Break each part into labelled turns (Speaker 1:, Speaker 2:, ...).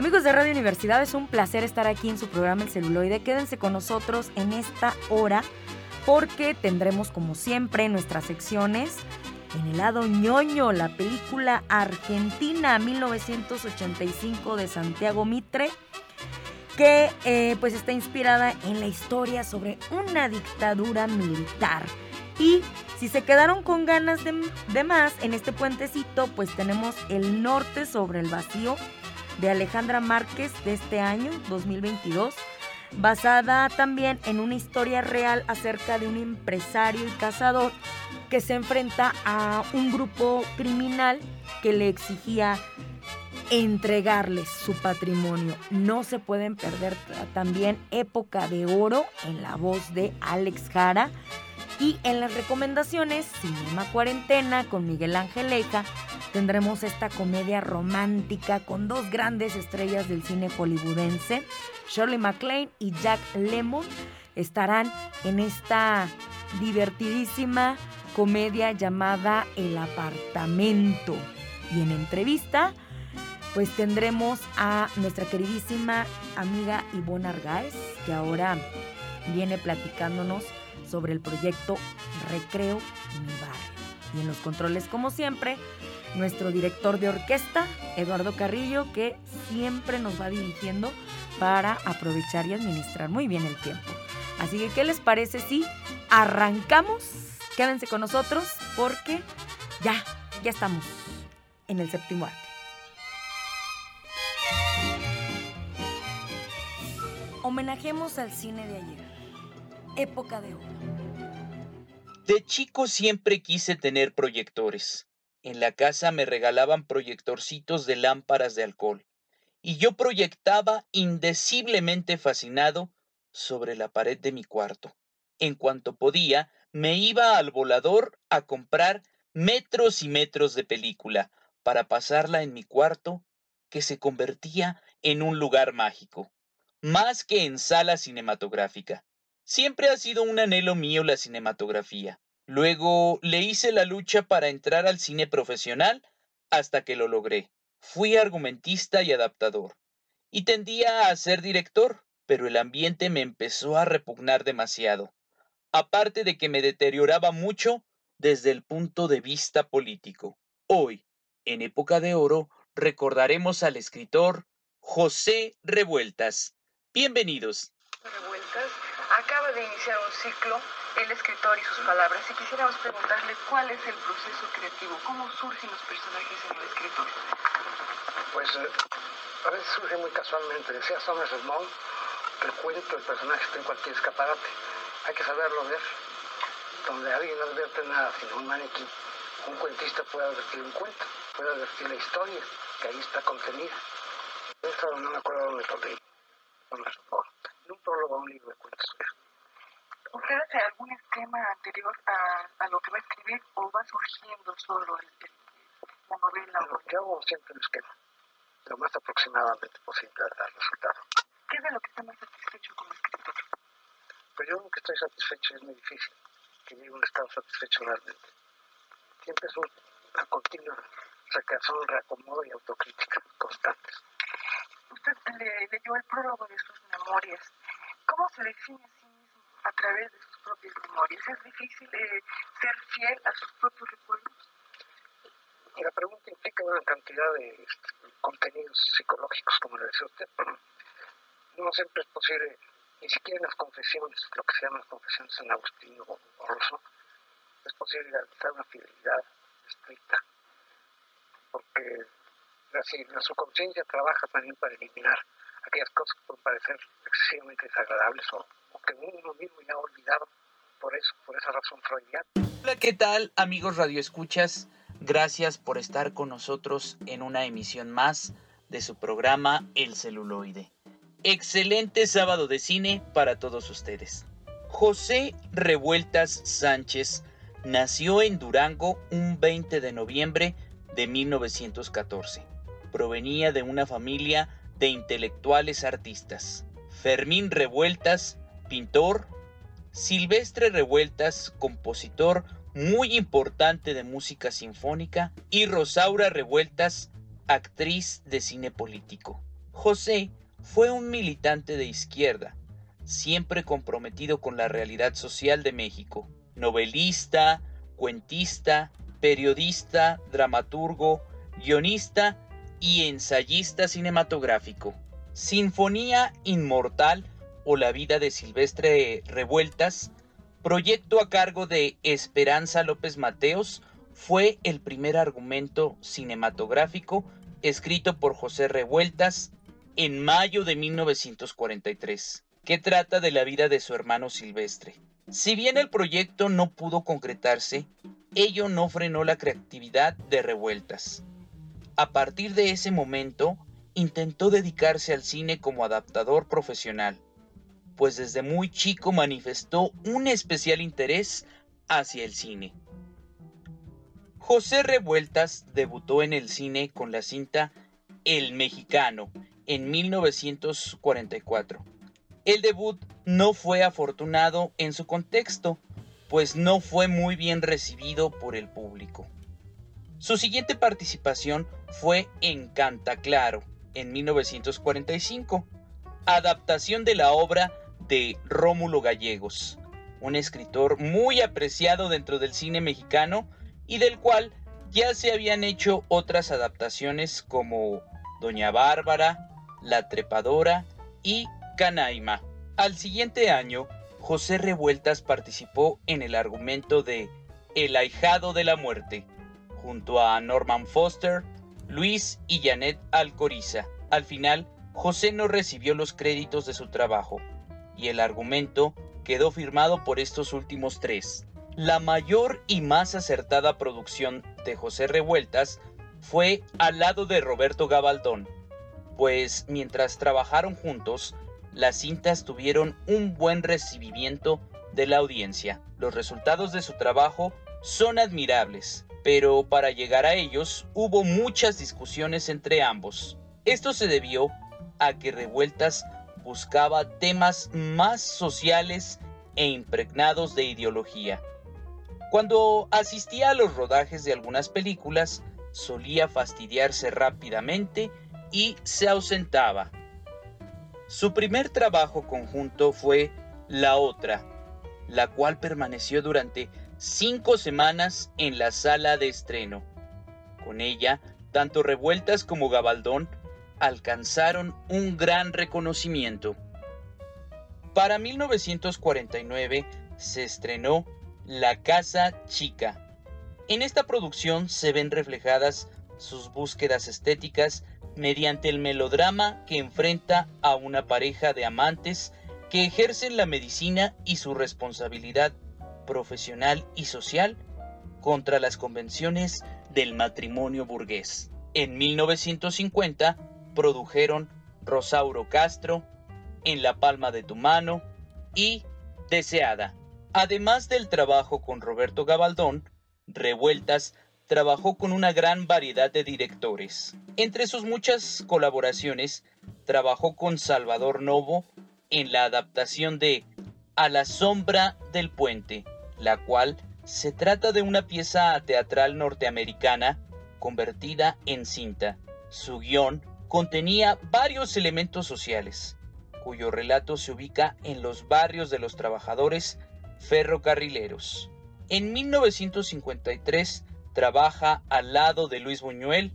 Speaker 1: Amigos de Radio Universidad, es un placer estar aquí en su programa El Celuloide. Quédense con nosotros en esta hora porque tendremos como siempre nuestras secciones en el lado ñoño, la película argentina 1985 de Santiago Mitre, que eh, pues está inspirada en la historia sobre una dictadura militar. Y si se quedaron con ganas de, de más en este puentecito, pues tenemos El Norte sobre el Vacío de Alejandra Márquez de este año, 2022, basada también en una historia real acerca de un empresario y cazador que se enfrenta a un grupo criminal que le exigía entregarles su patrimonio. No se pueden perder también Época de Oro en la voz de Alex Jara. Y en las recomendaciones, Cinema Cuarentena con Miguel Angeleja, tendremos esta comedia romántica con dos grandes estrellas del cine hollywoodense, Shirley MacLaine y Jack Lemmon, estarán en esta divertidísima comedia llamada El apartamento. Y en entrevista, pues tendremos a nuestra queridísima amiga Ivonne Argáez, que ahora viene platicándonos sobre el proyecto Recreo Mi Barrio. Y en los controles, como siempre, nuestro director de orquesta, Eduardo Carrillo, que siempre nos va dirigiendo para aprovechar y administrar muy bien el tiempo. Así que, ¿qué les parece si arrancamos? Quédense con nosotros porque ya, ya estamos en el séptimo arte. Homenajemos al cine de ayer, época de oro.
Speaker 2: De chico siempre quise tener proyectores. En la casa me regalaban proyectorcitos de lámparas de alcohol y yo proyectaba indeciblemente fascinado sobre la pared de mi cuarto. En cuanto podía, me iba al volador a comprar metros y metros de película para pasarla en mi cuarto, que se convertía en un lugar mágico, más que en sala cinematográfica. Siempre ha sido un anhelo mío la cinematografía. Luego le hice la lucha para entrar al cine profesional hasta que lo logré. Fui argumentista y adaptador. Y tendía a ser director, pero el ambiente me empezó a repugnar demasiado. Aparte de que me deterioraba mucho desde el punto de vista político. Hoy, en época de oro, recordaremos al escritor José Revueltas. Bienvenidos.
Speaker 3: Iniciar un ciclo el escritor y sus palabras y quisiéramos preguntarle cuál es el proceso creativo, cómo surgen los personajes en el escritor.
Speaker 4: Pues eh, a veces surge muy casualmente. Decía Thomas Edmond que el cuento, el personaje está en cualquier escaparate. Hay que saberlo ver. Donde alguien no advierte nada, sino un maniquí. Un cuentista puede advertir un cuento, puede advertir la historia, que ahí está contenida. Eso no me acuerdo dónde lo leí. En un prólogo a un libro de cuentos.
Speaker 3: ¿Usted hace algún esquema anterior a, a, lo que va a escribir o va surgiendo solo el, el, la novela?
Speaker 4: No, yo hago siempre un esquema, lo más aproximadamente posible al resultado.
Speaker 3: ¿Qué es de lo que está más satisfecho como escritor?
Speaker 4: Pues yo nunca estoy satisfecho, es muy difícil que llegue un estado satisfecho realmente. Siempre es una continua recreación, reacomodo y autocrítica constantes.
Speaker 3: Usted le, leyó el prólogo de sus memorias. ¿Cómo se define a través de sus propias memorias? ¿Es difícil eh, ser fiel a sus propios recuerdos?
Speaker 4: Y la pregunta implica una cantidad de contenidos psicológicos, como le decía usted. No siempre es posible, ni siquiera en las confesiones, lo que se llaman las confesiones en Agustín o, o Rousseau, es posible realizar una fidelidad estricta, porque la, la subconsciencia trabaja también para eliminar aquellas cosas que pueden parecer excesivamente desagradables o que uno mismo ya ha olvidado por eso, por esa razón freudiana.
Speaker 2: Hola, ¿qué tal, amigos radioescuchas? Gracias por estar con nosotros en una emisión más de su programa El celuloide. Excelente sábado de cine para todos ustedes. José Revueltas Sánchez nació en Durango un 20 de noviembre de 1914. Provenía de una familia de intelectuales artistas. Fermín Revueltas, pintor. Silvestre Revueltas, compositor muy importante de música sinfónica. Y Rosaura Revueltas, actriz de cine político. José fue un militante de izquierda, siempre comprometido con la realidad social de México. Novelista, cuentista, periodista, dramaturgo, guionista y ensayista cinematográfico. Sinfonía Inmortal o La vida de Silvestre Revueltas, proyecto a cargo de Esperanza López Mateos, fue el primer argumento cinematográfico escrito por José Revueltas en mayo de 1943, que trata de la vida de su hermano Silvestre. Si bien el proyecto no pudo concretarse, ello no frenó la creatividad de Revueltas. A partir de ese momento, intentó dedicarse al cine como adaptador profesional, pues desde muy chico manifestó un especial interés hacia el cine. José Revueltas debutó en el cine con la cinta El Mexicano en 1944. El debut no fue afortunado en su contexto, pues no fue muy bien recibido por el público. Su siguiente participación fue en Canta Claro, en 1945, adaptación de la obra de Rómulo Gallegos, un escritor muy apreciado dentro del cine mexicano y del cual ya se habían hecho otras adaptaciones como Doña Bárbara, La Trepadora y Canaima. Al siguiente año, José Revueltas participó en el argumento de El ahijado de la muerte, junto a Norman Foster, Luis y Janet Alcoriza. Al final, José no recibió los créditos de su trabajo, y el argumento quedó firmado por estos últimos tres. La mayor y más acertada producción de José Revueltas fue al lado de Roberto Gabaldón, pues mientras trabajaron juntos, las cintas tuvieron un buen recibimiento de la audiencia. Los resultados de su trabajo son admirables, pero para llegar a ellos hubo muchas discusiones entre ambos. Esto se debió a que Revueltas buscaba temas más sociales e impregnados de ideología. Cuando asistía a los rodajes de algunas películas, solía fastidiarse rápidamente y se ausentaba. Su primer trabajo conjunto fue La Otra, la cual permaneció durante cinco semanas en la sala de estreno. Con ella, tanto Revueltas como Gabaldón alcanzaron un gran reconocimiento. Para 1949 se estrenó La Casa Chica. En esta producción se ven reflejadas sus búsquedas estéticas mediante el melodrama que enfrenta a una pareja de amantes que ejercen la medicina y su responsabilidad profesional y social contra las convenciones del matrimonio burgués. En 1950 produjeron Rosauro Castro, En la palma de tu mano y Deseada. Además del trabajo con Roberto Gabaldón, Revueltas trabajó con una gran variedad de directores. Entre sus muchas colaboraciones, trabajó con Salvador Novo en la adaptación de A la sombra del puente, la cual se trata de una pieza teatral norteamericana convertida en cinta. Su guion contenía varios elementos sociales, cuyo relato se ubica en los barrios de los trabajadores ferrocarrileros. En 1953 trabaja al lado de Luis Buñuel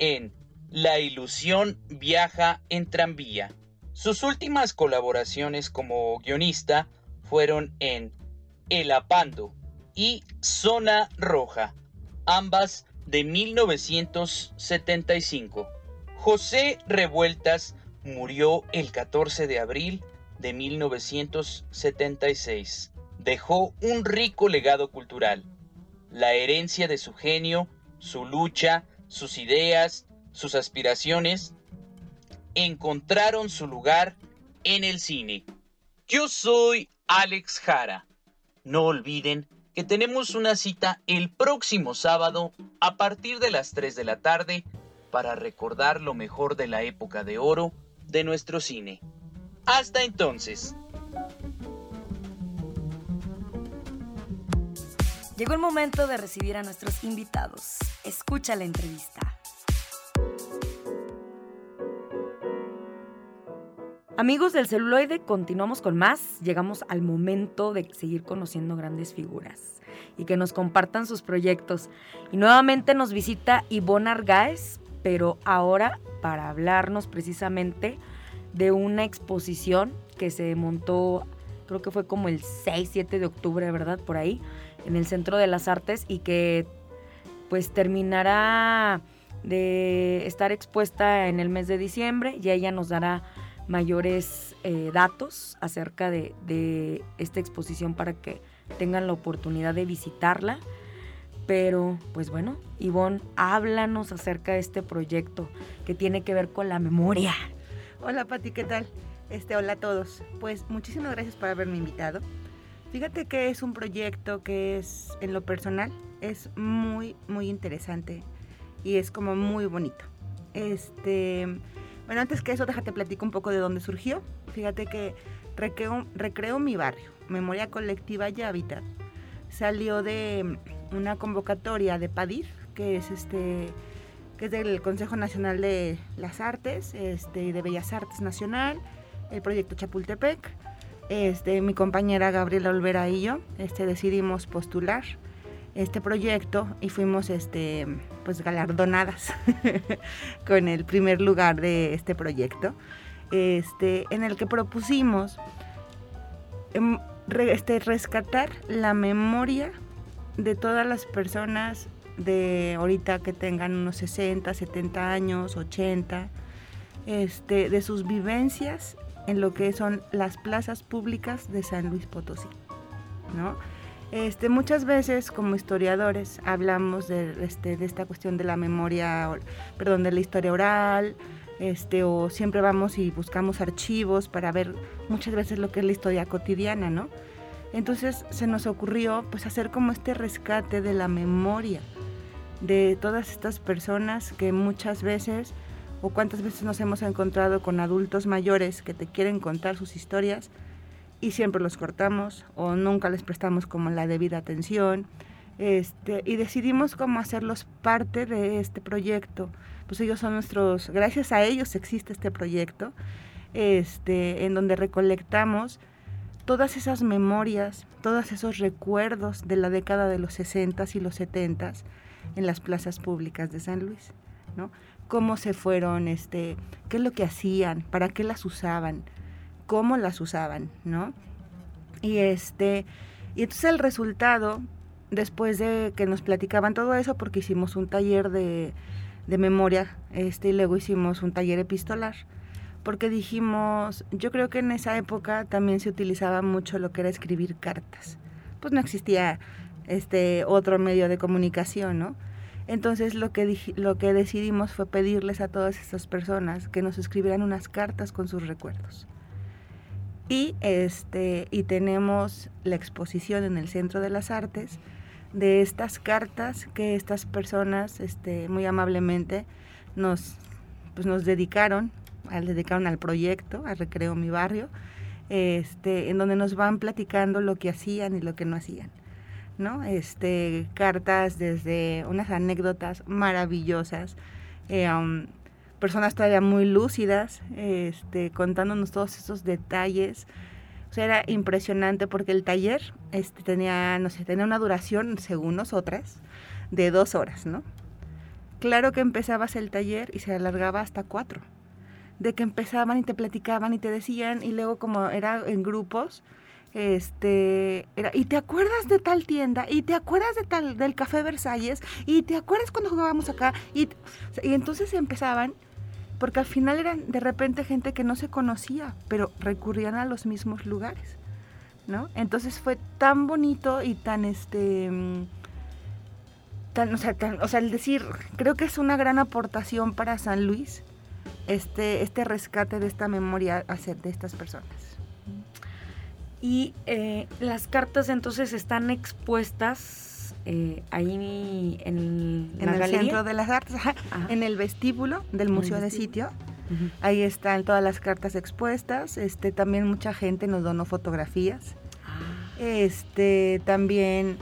Speaker 2: en La ilusión viaja en tranvía. Sus últimas colaboraciones como guionista fueron en El Apando y Zona Roja, ambas de 1975. José Revueltas murió el 14 de abril de 1976. Dejó un rico legado cultural la herencia de su genio, su lucha, sus ideas, sus aspiraciones encontraron su lugar en el cine. Yo soy Alex Jara. No olviden que tenemos una cita el próximo sábado a partir de las 3 de la tarde para recordar lo mejor de la época de oro de nuestro cine. Hasta entonces.
Speaker 1: Llegó el momento de recibir a nuestros invitados. Escucha la entrevista. Amigos del celuloide, continuamos con más. Llegamos al momento de seguir conociendo grandes figuras y que nos compartan sus proyectos. Y nuevamente nos visita Ivonne Argaez, pero ahora para hablarnos precisamente de una exposición que se montó, creo que fue como el 6, 7 de octubre, ¿verdad? Por ahí, en el Centro de las Artes y que pues terminará de estar expuesta en el mes de diciembre y ella nos dará mayores eh, datos acerca de, esta exposición para que tengan la oportunidad de visitarla. Pero, pues bueno, Ivonne, háblanos acerca de este proyecto que tiene que ver con la memoria.
Speaker 5: Hola Pati, ¿qué tal? Este, hola a todos. Pues muchísimas gracias por haberme invitado. Fíjate que es un proyecto que es, en lo personal, es muy, muy interesante y es como muy bonito. Este, bueno, antes que eso, déjate platico un poco de dónde surgió. Fíjate que Recreo, mi barrio, Memoria Colectiva y Hábitat, salió de una convocatoria de PADIR, que es este que es del Consejo Nacional de las Artes, este, de Bellas Artes Nacional, el proyecto Chapultepec. Este, mi compañera Gabriela Olvera y yo este, decidimos postular este proyecto y fuimos este, pues galardonadas con el primer lugar de este proyecto, este, en el que propusimos em, este, rescatar la memoria de todas las personas de ahorita que tengan unos 60, 70 años, 80, este, de sus vivencias en lo que son las plazas públicas de San Luis Potosí, ¿no? Este, muchas veces como historiadores hablamos de, este, de esta cuestión de la memoria, perdón, de la historia oral, este, o siempre vamos y buscamos archivos para ver muchas veces lo que es la historia cotidiana, ¿no? Entonces se nos ocurrió pues hacer como este rescate de la memoria de todas estas personas que muchas veces o cuántas veces nos hemos encontrado con adultos mayores que te quieren contar sus historias y siempre los cortamos o nunca les prestamos como la debida atención. Este, y decidimos cómo hacerlos parte de este proyecto. Pues ellos son nuestros, gracias a ellos existe este proyecto, este, en donde recolectamos todas esas memorias, todos esos recuerdos de la década de los 60 y los 70 en las plazas públicas de San Luis, ¿no? Cómo se fueron, este, qué es lo que hacían, para qué las usaban, cómo las usaban, ¿no? Y este, y entonces el resultado, después de que nos platicaban todo eso, porque hicimos un taller de, de memoria, este, y luego hicimos un taller epistolar, porque dijimos, yo creo que en esa época también se utilizaba mucho lo que era escribir cartas. Pues no existía este otro medio de comunicación, ¿no? Entonces lo que, lo que decidimos fue pedirles a todas estas personas que nos escribieran unas cartas con sus recuerdos. Y, este, y tenemos la exposición en el Centro de las Artes de estas cartas que estas personas este, muy amablemente nos, pues nos dedicaron, al, dedicaron al proyecto, a Recreo Mi Barrio, este, en donde nos van platicando lo que hacían y lo que no hacían. ¿no? Este, cartas desde unas anécdotas maravillosas, um, personas todavía muy lúcidas, este, contándonos todos esos detalles. O era impresionante porque el taller este, tenía, no sé, tenía una duración, según nosotras, de dos horas, ¿no? Claro que empezabas el taller y se alargaba hasta cuatro. De que empezaban y te platicaban y te decían, y luego como era en grupos, este era, y te acuerdas de tal tienda y te acuerdas de tal del café Versalles y te acuerdas cuando jugábamos acá y, y entonces empezaban porque al final eran de repente gente que no se conocía, pero recurrían a los mismos lugares, ¿no? Entonces fue tan bonito y tan este mm, tan, o sea, tan, o sea, el decir, creo que es una gran aportación para San Luis este, este rescate de esta memoria hacer de estas personas.
Speaker 1: Y eh, las cartas entonces están expuestas eh, ahí en,
Speaker 5: en el centro de las artes, en el vestíbulo del Museo de Sitio. Ahí están todas las cartas expuestas. Este, también mucha gente nos donó fotografías. Ah. Este, también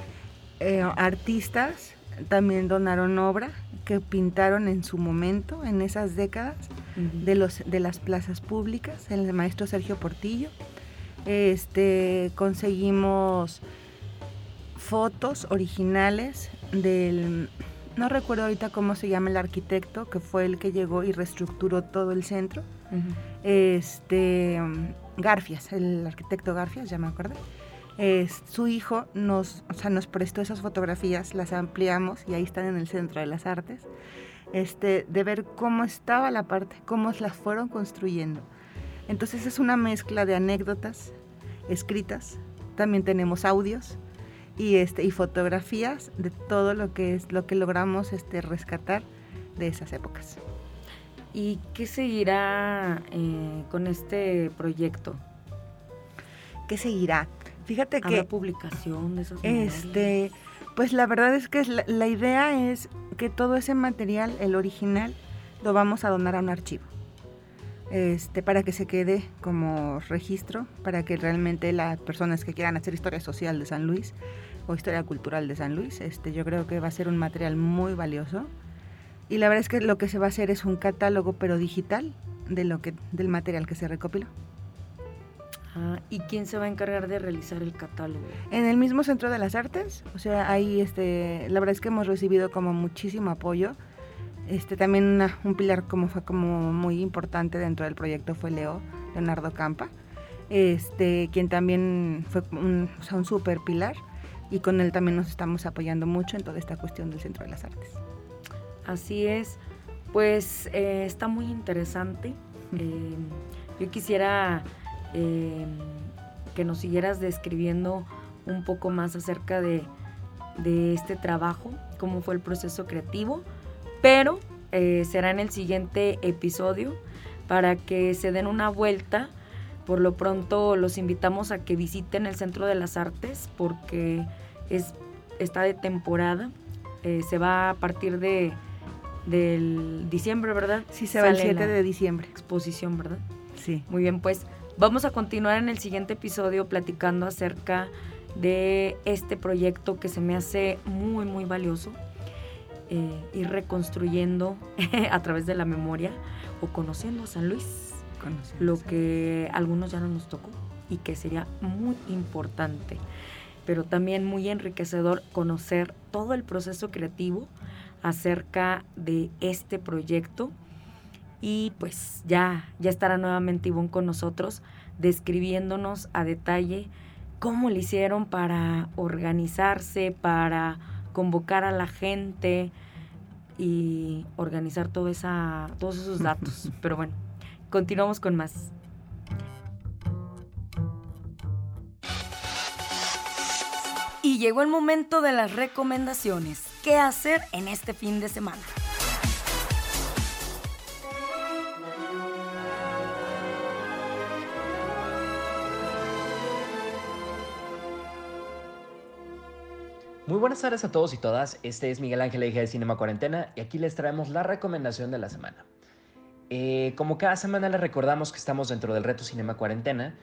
Speaker 5: eh, artistas también donaron obra que pintaron en su momento, en esas décadas, de, los, de las plazas públicas, el maestro Sergio Portillo. Este, conseguimos fotos originales del, no recuerdo ahorita cómo se llama el arquitecto, que fue el que llegó y reestructuró todo el centro. Este, Garfias, el arquitecto Garfias, ya me acuerdo su hijo nos, nos prestó esas fotografías, las ampliamos y ahí están en el Centro de las Artes, este, de ver cómo estaba la parte, cómo las fueron construyendo. Entonces es una mezcla de anécdotas escritas, también tenemos audios y, este, y fotografías de todo lo que, es, lo que logramos este, rescatar de esas épocas.
Speaker 1: ¿Y qué seguirá eh, con este proyecto?
Speaker 5: ¿Qué seguirá? Fíjate que...
Speaker 1: La publicación de esos
Speaker 5: Este, pues la verdad es que la, idea es que todo ese material, el original, lo vamos a donar a un archivo. Este, para que se quede como registro, para que realmente las personas que quieran hacer historia social de San Luis o historia cultural de San Luis, este, yo creo que va a ser un material muy valioso. Y la verdad es que lo que se va a hacer es un catálogo, pero digital, de lo que, del material que se recopiló.
Speaker 1: ¿Y quién se va a encargar de realizar el catálogo?
Speaker 5: En el mismo Centro de las Artes, o sea, ahí este, la verdad es que hemos recibido como muchísimo apoyo. Este, también un pilar como fue como muy importante dentro del proyecto fue Leo, Leonardo Campa, este, quien también fue un, o un super pilar y con él también nos estamos apoyando mucho en toda esta cuestión del Centro de las Artes.
Speaker 1: Así es, pues eh, está muy interesante. Eh, yo quisiera Em, que nos siguieras describiendo un poco más acerca de, este trabajo, cómo fue el proceso creativo, pero eh, será en el siguiente episodio para que se den una vuelta. Por lo pronto los invitamos a que visiten el Centro de las Artes porque es, está de temporada. Eh, se va a partir de del diciembre, ¿verdad?
Speaker 5: Sí, se va el 7 de diciembre.
Speaker 1: Exposición, ¿verdad?
Speaker 5: Sí.
Speaker 1: Muy bien, pues Vamos a continuar en el siguiente episodio platicando acerca de este proyecto que se me hace muy, muy valioso. Eh, ir reconstruyendo a través de la memoria o conociendo a San Luis, lo que a algunos ya no nos tocó y que sería muy importante, pero también muy enriquecedor conocer todo el proceso creativo acerca de este proyecto y pues ya, ya estará nuevamente Ivonne con nosotros describiéndonos a detalle cómo le hicieron para organizarse, para convocar a la gente y organizar todo esa, todos esos datos. Pero bueno, continuamos con más. Y llegó el momento de las recomendaciones. ¿Qué hacer en este fin de semana?
Speaker 6: Muy buenas tardes a todos y todas. Este es Miguel Ángel Eje de Cinema Cuarentena y aquí les traemos la recomendación de la semana. Eh, como cada semana les recordamos que estamos dentro del reto Cinema Cuarentena.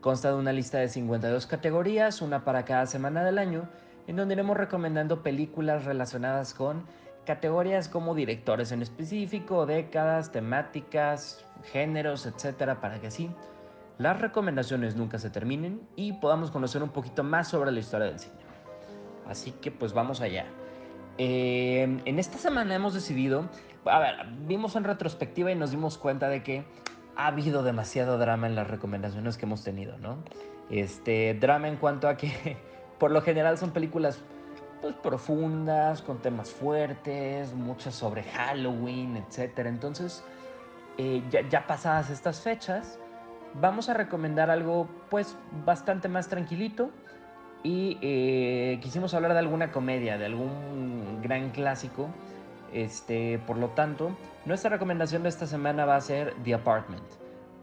Speaker 6: Consta de una lista de 52 categorías, una para cada semana del año, en donde iremos recomendando películas relacionadas con categorías como directores en específico, décadas, temáticas, géneros, etcétera, para que así las recomendaciones nunca se terminen y podamos conocer un poquito más sobre la historia del cine. Así que pues vamos allá. Eh, en esta semana hemos decidido, a ver, vimos en retrospectiva y nos dimos cuenta de que ha habido demasiado drama en las recomendaciones que hemos tenido, ¿no? Este drama en cuanto a que por lo general son películas pues profundas, con temas fuertes, muchas sobre Halloween, etc. Entonces, eh, ya, ya pasadas estas fechas, vamos a recomendar algo pues bastante más tranquilito y eh, quisimos hablar de alguna comedia, de algún gran clásico Este, por lo tanto, nuestra recomendación de esta semana va a ser The Apartment,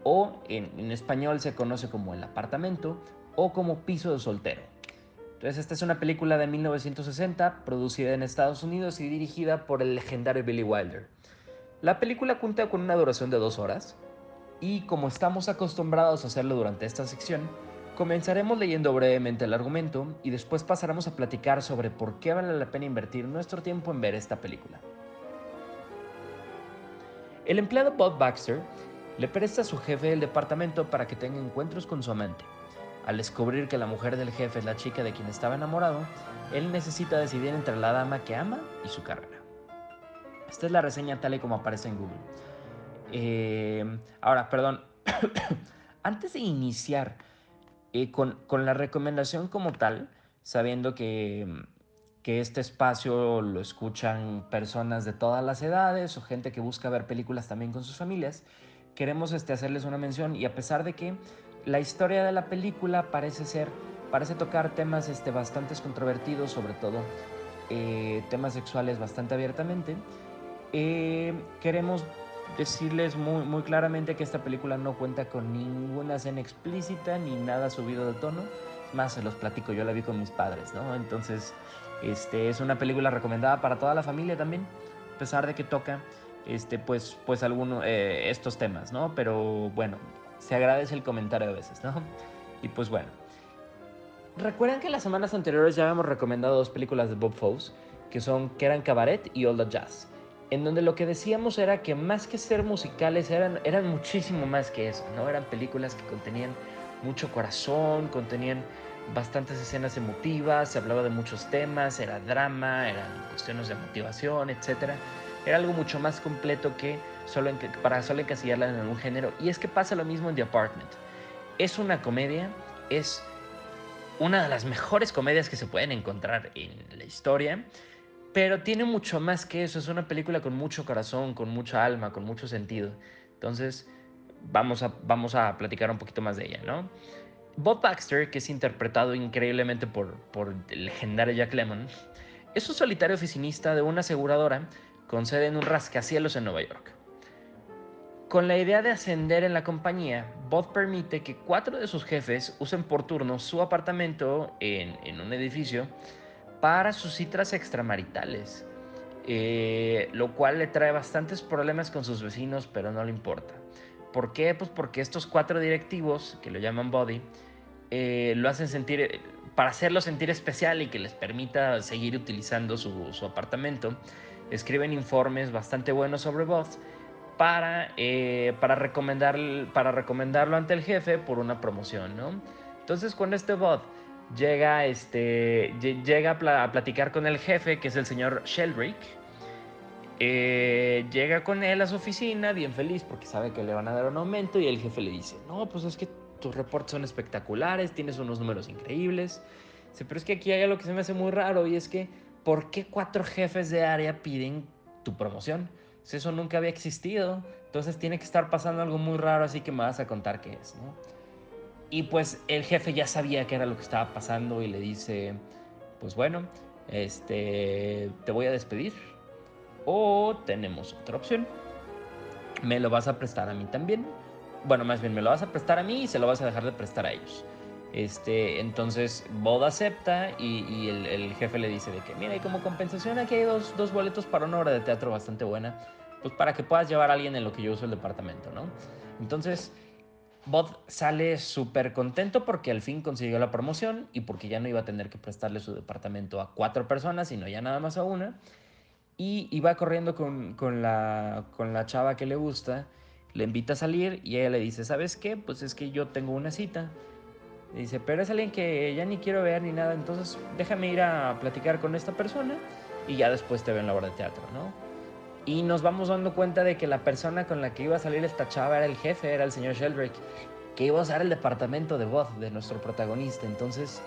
Speaker 6: o en, en español se conoce como El Apartamento o como Piso de Soltero. Entonces, esta es una película de 1960, producida en Estados Unidos y dirigida por el legendario Billy Wilder. La película cuenta con una duración de dos horas, y como estamos acostumbrados a hacerlo durante esta sección, comenzaremos leyendo brevemente el argumento y después pasaremos a platicar sobre por qué vale la pena invertir nuestro tiempo en ver esta película. El empleado Bob Baxter le presta a su jefe el departamento para que tenga encuentros con su amante. Al descubrir que la mujer del jefe es la chica de quien estaba enamorado, él necesita decidir entre la dama que ama y su carrera. Esta es la reseña tal y como aparece en Google. Eh, ahora, perdón, antes de iniciar eh, con, la recomendación como tal, sabiendo que, que este espacio lo escuchan personas de todas las edades o gente que busca ver películas también con sus familias, queremos este, hacerles una mención y a pesar de que la historia de la película parece ser, parece tocar temas este, bastante controvertidos, sobre todo eh, temas sexuales bastante abiertamente, queremos decirles muy, muy claramente que esta película no cuenta con ninguna escena explícita ni nada subido de tono. Más se los platico, yo la vi con mis padres, ¿no? Entonces, este, es una película recomendada para toda la familia también, a pesar de que toca este, pues, pues algunos eh, estos temas, ¿no? Pero bueno, se agradece el comentario a veces, ¿no? Y pues bueno. Recuerdan que las semanas anteriores ya habíamos recomendado dos películas de Bob Fosse, que son que eran Cabaret y All the Jazz en donde lo que decíamos era que más que ser musicales eran, eran muchísimo más que eso, ¿no? Eran películas que contenían mucho corazón, contenían bastantes escenas emotivas, se hablaba de muchos temas, era drama, eran cuestiones de motivación, etc. Era algo mucho más completo que solo para solo encasillarla en algún género. Y es que pasa lo mismo en The Apartment. Es una comedia, es una de las mejores comedias que se pueden encontrar en la historia. Pero tiene mucho más que eso. Es una película con mucho corazón, con mucha alma, con mucho sentido. Entonces, vamos a, vamos a platicar un poquito más de ella, ¿no? Bob Baxter, que es interpretado increíblemente por, por el legendario Jack Lemmon, es un solitario oficinista de una aseguradora con sede en un rascacielos en Nueva York. Con la idea de ascender en la compañía, Bob permite que cuatro de sus jefes usen por turno su apartamento en, en un edificio para sus citas extramaritales, eh, lo cual le trae bastantes problemas con sus vecinos, pero no le importa. ¿Por qué? Pues porque estos cuatro directivos, que lo llaman Body, eh, lo hacen sentir, para hacerlo sentir especial y que les permita seguir utilizando su, apartamento, escriben informes bastante buenos sobre Bud para, eh, para, recomendar, para recomendarlo ante el jefe por una promoción, ¿no? Entonces, cuando este Bud llega, este, llega a platicar con el jefe, que es el señor Sheldrick. Eh, llega con él a su oficina, bien feliz, porque sabe que le van a dar un aumento, y el jefe le dice, no, pues es que tus reportes son espectaculares, tienes unos números increíbles. Pero es que aquí hay algo que se me hace muy raro, y es que, ¿por qué cuatro jefes de área piden tu promoción? eso nunca había existido, entonces tiene que estar pasando algo muy raro, así que me vas a contar qué es, ¿no? Y pues el jefe ya sabía qué era lo que estaba pasando y le dice, pues bueno, este, te voy a despedir. O tenemos otra opción. Me lo vas a prestar a mí también. Bueno, más bien me lo vas a prestar a mí y se lo vas a dejar de prestar a ellos. Este, entonces Bod acepta y, el, jefe le dice de que, mira, y como compensación aquí hay dos, dos boletos para una obra de teatro bastante buena, pues para que puedas llevar a alguien en lo que yo uso el departamento, ¿no? Entonces Bod sale súper contento porque al fin consiguió la promoción y porque ya no iba a tener que prestarle su departamento a cuatro personas, sino ya nada más a una. Y, va corriendo con, la, con la chava que le gusta, le invita a salir y ella le dice, ¿sabes qué? Pues es que yo tengo una cita. Le dice, pero es alguien que ya ni quiero ver ni nada, entonces déjame ir a platicar con esta persona y ya después te veo en la obra de teatro, ¿no? Y nos vamos dando cuenta de que la persona con la que iba a salir esta chava era el jefe, era el señor Sheldrake, que iba a usar el departamento de voz de nuestro protagonista. Entonces,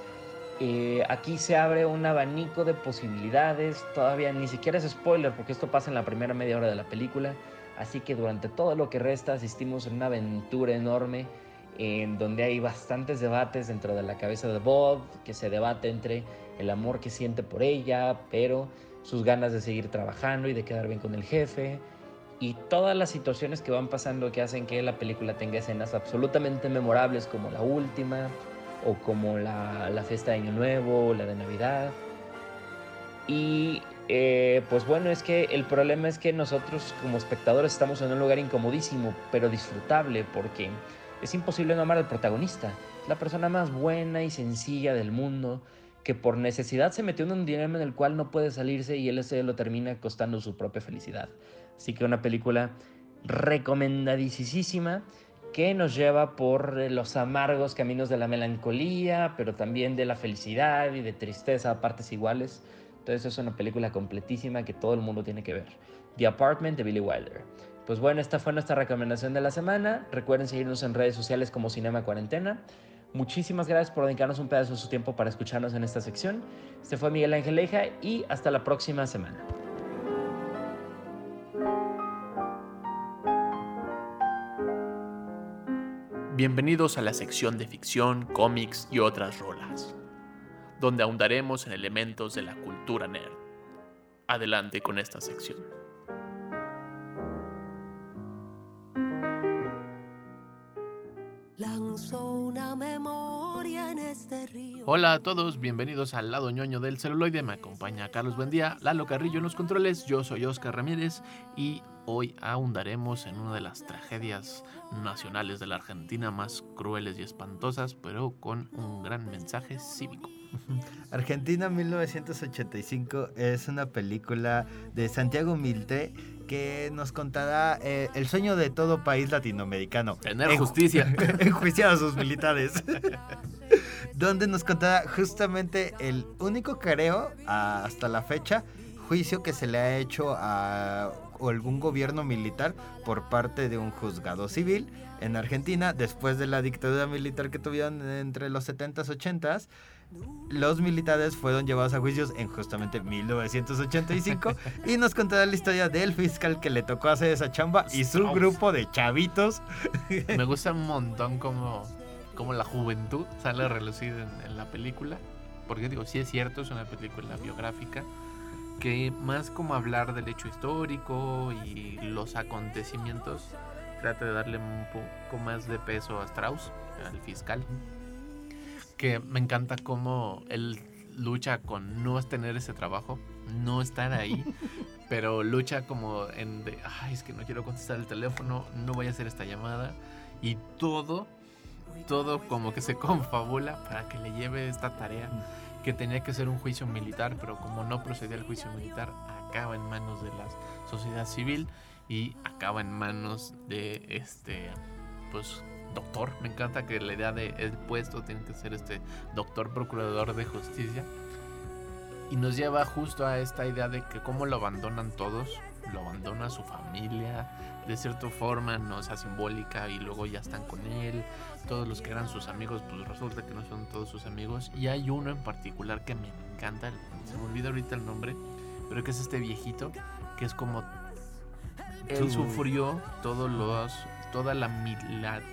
Speaker 6: eh, aquí se abre un abanico de posibilidades. Todavía ni siquiera es spoiler, porque esto pasa en la primera media hora de la película. Así que durante todo lo que resta asistimos a una aventura enorme en donde hay bastantes debates dentro de la cabeza de Bob, que se debate entre el amor que siente por ella, pero sus ganas de seguir trabajando y de quedar bien con el jefe, y todas las situaciones que van pasando que hacen que la película tenga escenas absolutamente memorables como la última, o como la, la fiesta de Año Nuevo, o la de Navidad. Y eh, pues bueno, es que el problema es que nosotros como espectadores estamos en un lugar incomodísimo, pero disfrutable, porque es imposible no amar al protagonista. Es la persona más buena y sencilla del mundo, que por necesidad se metió en un dilema en el cual no puede salirse y él se lo termina costando su propia felicidad. Así que una película recomendadísima que nos lleva por los amargos caminos de la melancolía, pero también de la felicidad y de tristeza a partes iguales. Entonces es una película completísima que todo el mundo tiene que ver. The Apartment de Billy Wilder. Pues bueno, esta fue nuestra recomendación de la semana. Recuerden seguirnos en redes sociales como Cinema Cuarentena. Muchísimas gracias por dedicarnos un pedazo de su tiempo para escucharnos en esta sección. Este fue Miguel Ángel Leija y hasta la próxima semana.
Speaker 7: Bienvenidos a la sección de ficción, cómics y otras rolas donde ahondaremos en elementos de la cultura nerd. Adelante con esta sección. Este Hola a todos, bienvenidos al lado ñoño del celuloide. Me acompaña Carlos Buendía, Lalo Carrillo en los controles. Yo soy Oscar Ramírez y hoy ahondaremos en una de las tragedias nacionales de la Argentina más crueles y espantosas, pero con un gran mensaje cívico.
Speaker 8: Argentina 1985 es una película de Santiago Milte que nos contará eh, el sueño de todo país latinoamericano.
Speaker 7: Tener justicia.
Speaker 8: Enjuiciar a sus militares. donde nos contará justamente el único careo hasta la fecha juicio que se le ha hecho a algún gobierno militar por parte de un juzgado civil en Argentina después de la dictadura militar que tuvieron entre los 70s 80s los militares fueron llevados a juicios en justamente 1985 y nos contará la historia del fiscal que le tocó hacer esa chamba y su grupo de chavitos.
Speaker 7: Me gusta un montón como, como la juventud sale a relucir en, la película. Porque digo, sí es cierto, es una película biográfica que más como hablar del hecho histórico y los acontecimientos, trata de darle un poco más de peso a Strauss, al fiscal que me encanta cómo él lucha con no tener ese trabajo, no estar ahí, pero lucha como en de, ay, es que no quiero contestar el teléfono, no voy a hacer esta llamada y todo, todo como que se confabula para que le lleve esta tarea que tenía que ser un juicio militar, pero como no procedía el juicio militar, acaba en manos de la sociedad civil y acaba en manos de este, pues doctor. Me encanta que la idea de el puesto tiene que ser este doctor procurador de justicia. Y nos lleva justo a esta idea de que cómo lo abandonan todos, lo abandona su familia, de cierta forma, no sea simbólica, y luego ya están con él. Todos los que eran sus amigos, pues resulta que no son todos sus amigos. Y hay uno en particular que me encanta, se me olvida ahorita el nombre, pero que es este viejito, que es como él sufrió todos los toda la,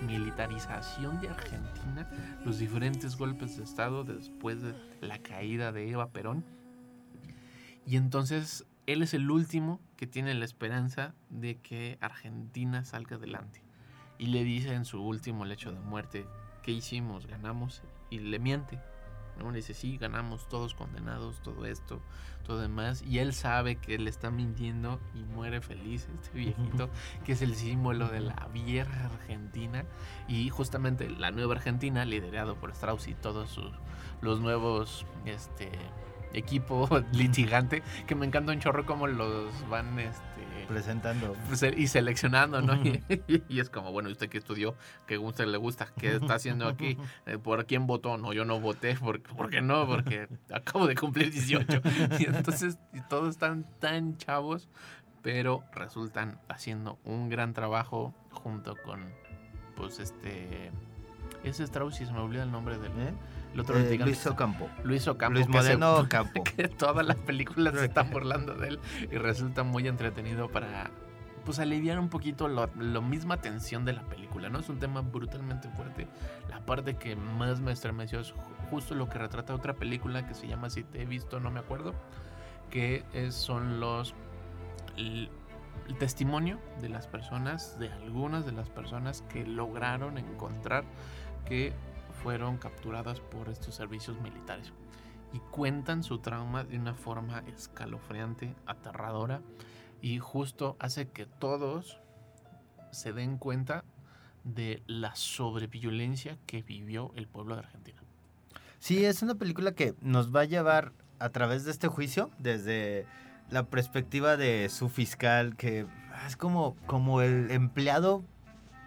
Speaker 7: militarización de Argentina, los diferentes golpes de Estado después de la caída de Eva Perón. Y entonces él es el último que tiene la esperanza de que Argentina salga adelante. Y le dice en su último lecho de muerte, ¿qué hicimos? Ganamos. Y le miente. ¿No? Le dice, sí, ganamos todos condenados, todo esto, todo demás. Y él sabe que él está mintiendo y muere feliz este viejito, que es el símbolo de la vieja Argentina. Y justamente la nueva Argentina, liderado por Strauss y todos sus, los nuevos este, equipo litigante, que me encanta un chorro como los van este,
Speaker 8: presentando
Speaker 7: y seleccionando, ¿no? y, es como, bueno, ¿usted qué estudió? ¿Qué a usted le gusta? ¿Qué está haciendo aquí? Eh, ¿Por quién votó? No, yo no voté. ¿Por, ¿por qué no? Porque acabo de cumplir 18. y entonces todos están tan chavos, pero resultan haciendo un gran trabajo junto con, pues, este... Ese Strauss, y se me olvida el nombre del... ¿Eh?
Speaker 8: Eh, Luis Ocampo.
Speaker 7: Luis Ocampo.
Speaker 8: Luis Modeno Ocampo.
Speaker 7: Que todas las películas se están burlando de él y resulta muy entretenido para pues aliviar un poquito la misma tensión de la película, ¿no? Es un tema brutalmente fuerte. La parte que más me estremeció es justo lo que retrata otra película que se llama Si te he visto, no me acuerdo. que es- son los el, el testimonio de las personas, de algunas de las personas que lograron encontrar que fueron capturadas por estos servicios militares y cuentan su trauma de una forma escalofriante, aterradora y justo hace que todos se den cuenta de la sobreviolencia que vivió el pueblo de Argentina.
Speaker 8: Sí, es una película que nos va a llevar a través de este juicio, desde la perspectiva de su fiscal, que es como, como el empleado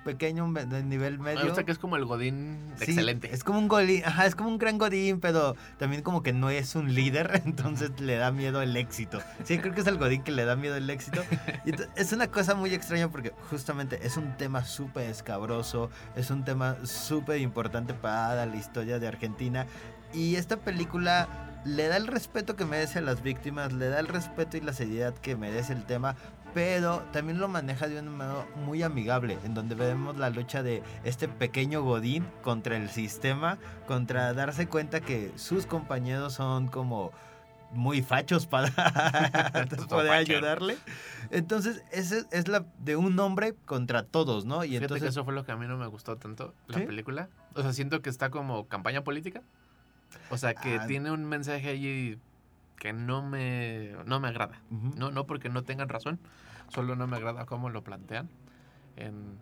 Speaker 8: pequeño me- de nivel
Speaker 7: Me
Speaker 8: medio.
Speaker 7: gusta que es como el Godín
Speaker 8: Sí,
Speaker 7: excelente.
Speaker 8: Es como un godín, ajá, es como un gran godín, pero también como que no es un líder, entonces le da miedo el éxito. Sí, creo que es el godín que le da miedo el éxito. Y es una cosa muy extraña porque justamente es un tema súper escabroso, es un tema súper importante para la historia de Argentina. Y esta película le da el respeto que merece a las víctimas, le da el respeto y la seriedad que merece el tema, pero también lo maneja de un modo muy amigable, en donde vemos la lucha de este pequeño Godín contra el sistema, contra darse cuenta que sus compañeros son como muy fachos para poder ayudarle. Entonces, ese es la de un hombre contra todos, ¿no? Y
Speaker 7: Fíjate
Speaker 8: entonces
Speaker 7: que eso fue lo que a mí no me gustó tanto, la
Speaker 8: ¿Sí?
Speaker 7: película. O sea, siento que está como campaña política. O sea, que
Speaker 8: Ah.
Speaker 7: tiene un mensaje allí que no me, no me agrada. No, no porque no tengan razón, solo no me agrada cómo lo plantean. En,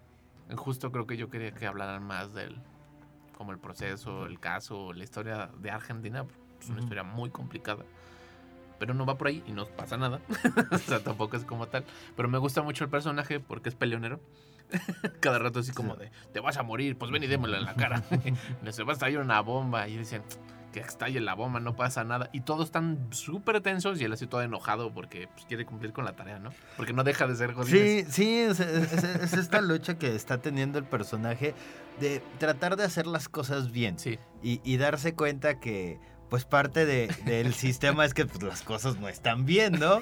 Speaker 7: en justo creo que yo quería que hablaran más del como el proceso, el caso, la historia de Argentina. Es una historia muy complicada. Pero no va por ahí y no pasa nada. o sea, tampoco es como tal. Pero me gusta mucho el personaje porque es peleonero. Cada rato así como de, te vas a morir, pues ven y démoslo en la cara. Se va a estallar una bomba. Y dicen, que estalle la bomba, no pasa nada. Y todos están súper tensos y él así todo enojado porque pues, quiere cumplir con la tarea, ¿no? Porque no deja de ser Godínez.
Speaker 8: Sí, sí, es, es- es esta lucha que está teniendo el personaje de tratar de hacer las cosas bien
Speaker 7: Sí,
Speaker 8: y, y darse cuenta que pues parte de- del sistema es que pues, las cosas no están bien, ¿no?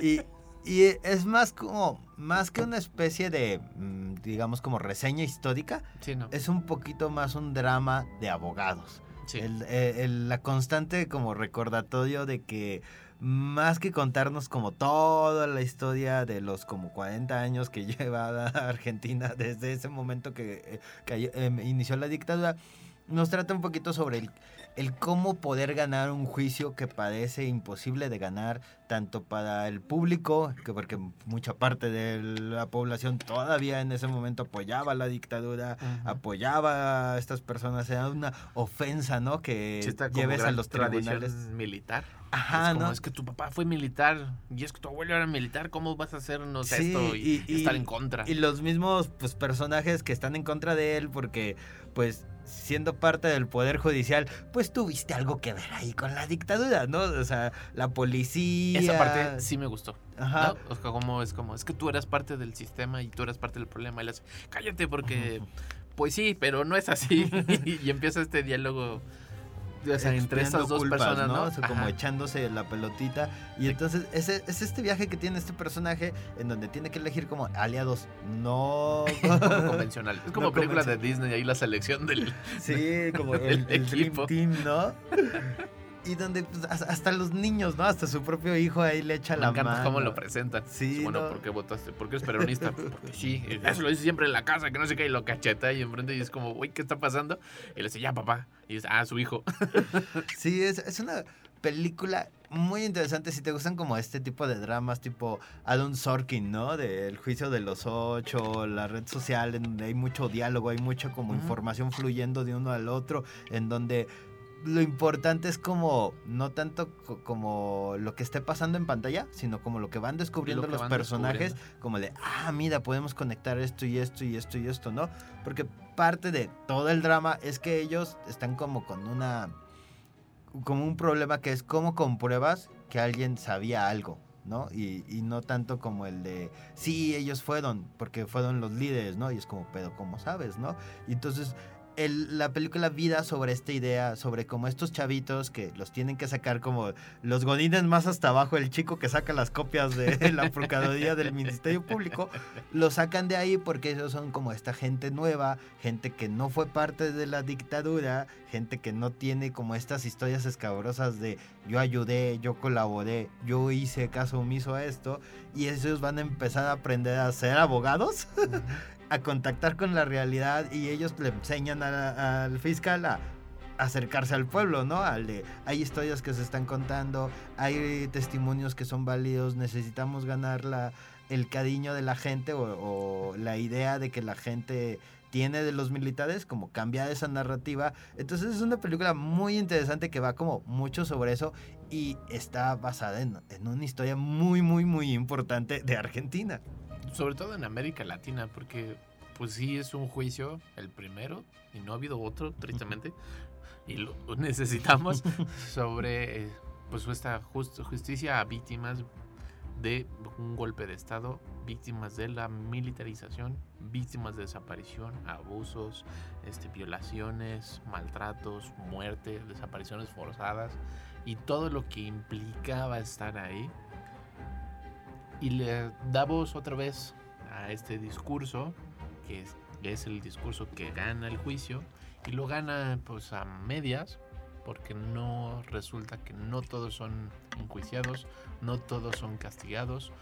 Speaker 8: Y, y es más como, más que una especie de, mm, digamos, como reseña histórica,
Speaker 7: sí, no.
Speaker 8: es un poquito más un drama de abogados.
Speaker 7: Sí.
Speaker 8: El- eh, el- la constante como recordatorio de que más que contarnos como toda la historia de los como 40 años que lleva Argentina desde ese momento que, eh, em, inició la dictadura, nos trata un poquito sobre el, el cómo poder ganar un juicio que parece imposible de ganar tanto para el público, que porque mucha parte de la población todavía en ese momento apoyaba la dictadura, apoyaba a estas personas, era una ofensa, ¿no? Que
Speaker 7: Sí,
Speaker 8: lleves a los tribunales.
Speaker 7: militar.
Speaker 8: Ajá,
Speaker 7: es como,
Speaker 8: ¿no?
Speaker 7: es que tu papá fue militar y es que tu abuelo era militar, ¿cómo vas a hacernos
Speaker 8: Sí,
Speaker 7: esto y,
Speaker 8: y-
Speaker 7: y estar en contra?
Speaker 8: Y los mismos pues, personajes que están en contra de él porque pues siendo parte del poder judicial, pues tuviste algo que ver ahí con la dictadura, ¿no? O sea, la policía.
Speaker 7: Esa parte sí me gustó.
Speaker 8: Ajá.
Speaker 7: ¿no? O sea, como es como, es que tú eras parte del sistema y tú eras parte del problema. Y le hace, cállate porque, pues sí, pero no es así. y empieza este diálogo, o sea, entre estas dos
Speaker 8: culpas,
Speaker 7: personas, ¿no?
Speaker 8: O sea, como echándose la pelotita. Y entonces ese, es este viaje que tiene este personaje en donde tiene que elegir como aliados no...
Speaker 7: Como convencional. Es como
Speaker 8: No
Speaker 7: película de. Disney, ahí la selección del...
Speaker 8: Sí, como el, el Dream
Speaker 7: equipo.
Speaker 8: Team, ¿no? Y donde pues, has- hasta los niños, ¿no? Hasta su propio hijo ahí le echa
Speaker 7: Me
Speaker 8: la
Speaker 7: encanta
Speaker 8: mano.
Speaker 7: cómo lo presentan.
Speaker 8: Sí,
Speaker 7: bueno,
Speaker 8: no.
Speaker 7: ¿por qué votaste? ¿Por qué eres peronista? Porque sí. Eso lo dice siempre en la casa, que no sé qué, y lo cacheta y enfrente y es como, uy, ¿qué está pasando? Y le dice, ya, papá. Y dice, ah, su hijo.
Speaker 8: Sí, es, es una película muy interesante si te gustan como este tipo de dramas tipo Adam Sorkin, ¿no? Del juicio de los ocho, la red social en donde hay mucho diálogo, hay mucha como información fluyendo de uno al otro, en donde lo importante es como no tanto co- como lo que esté pasando en pantalla, sino como lo que van descubriendo
Speaker 7: Lo que
Speaker 8: los
Speaker 7: van
Speaker 8: personajes, como de, ah, mira, podemos conectar esto y esto y esto y esto, ¿no? Porque parte de todo el drama es que ellos están como con una como un problema que es cómo compruebas que alguien sabía algo, ¿no? Y, y no tanto como el de, sí, ellos fueron, porque fueron los líderes, ¿no? Y es como, pero ¿cómo sabes, no? Y entonces el- la película vida sobre esta idea, sobre como estos chavitos que los tienen que sacar como los godines más hasta abajo, el chico que saca las copias de la Procuraduría del Ministerio Público, lo sacan de ahí porque ellos son como esta gente nueva, gente que no fue parte de la dictadura, gente que no tiene como estas historias escabrosas de yo ayudé, yo colaboré, yo hice caso omiso a esto, y ellos van a empezar a aprender a ser abogados a contactar con la realidad y ellos le enseñan al fiscal a acercarse al pueblo, ¿no? Al de, hay historias que se están contando, hay testimonios que son válidos, necesitamos ganar la, el cariño de la gente o, o la idea de que la gente tiene de los militares, como cambiar esa narrativa. Entonces es una película muy interesante que va como mucho sobre eso y está basada en, en una historia muy, muy, muy importante de Argentina.
Speaker 7: Sobre todo en América Latina, porque pues sí es un juicio, el primero, y no ha habido otro, tristemente, y lo necesitamos, sobre eh, pues esta just- justicia a víctimas de un golpe de Estado, víctimas de la militarización, víctimas de desaparición, abusos, este, violaciones, maltratos, muerte, desapariciones forzadas y todo lo que implicaba estar ahí. Y le da voz otra vez a este discurso, que es, es el discurso que gana el juicio, y lo gana pues a medias, porque no resulta que no todos son enjuiciados, no todos son castigados.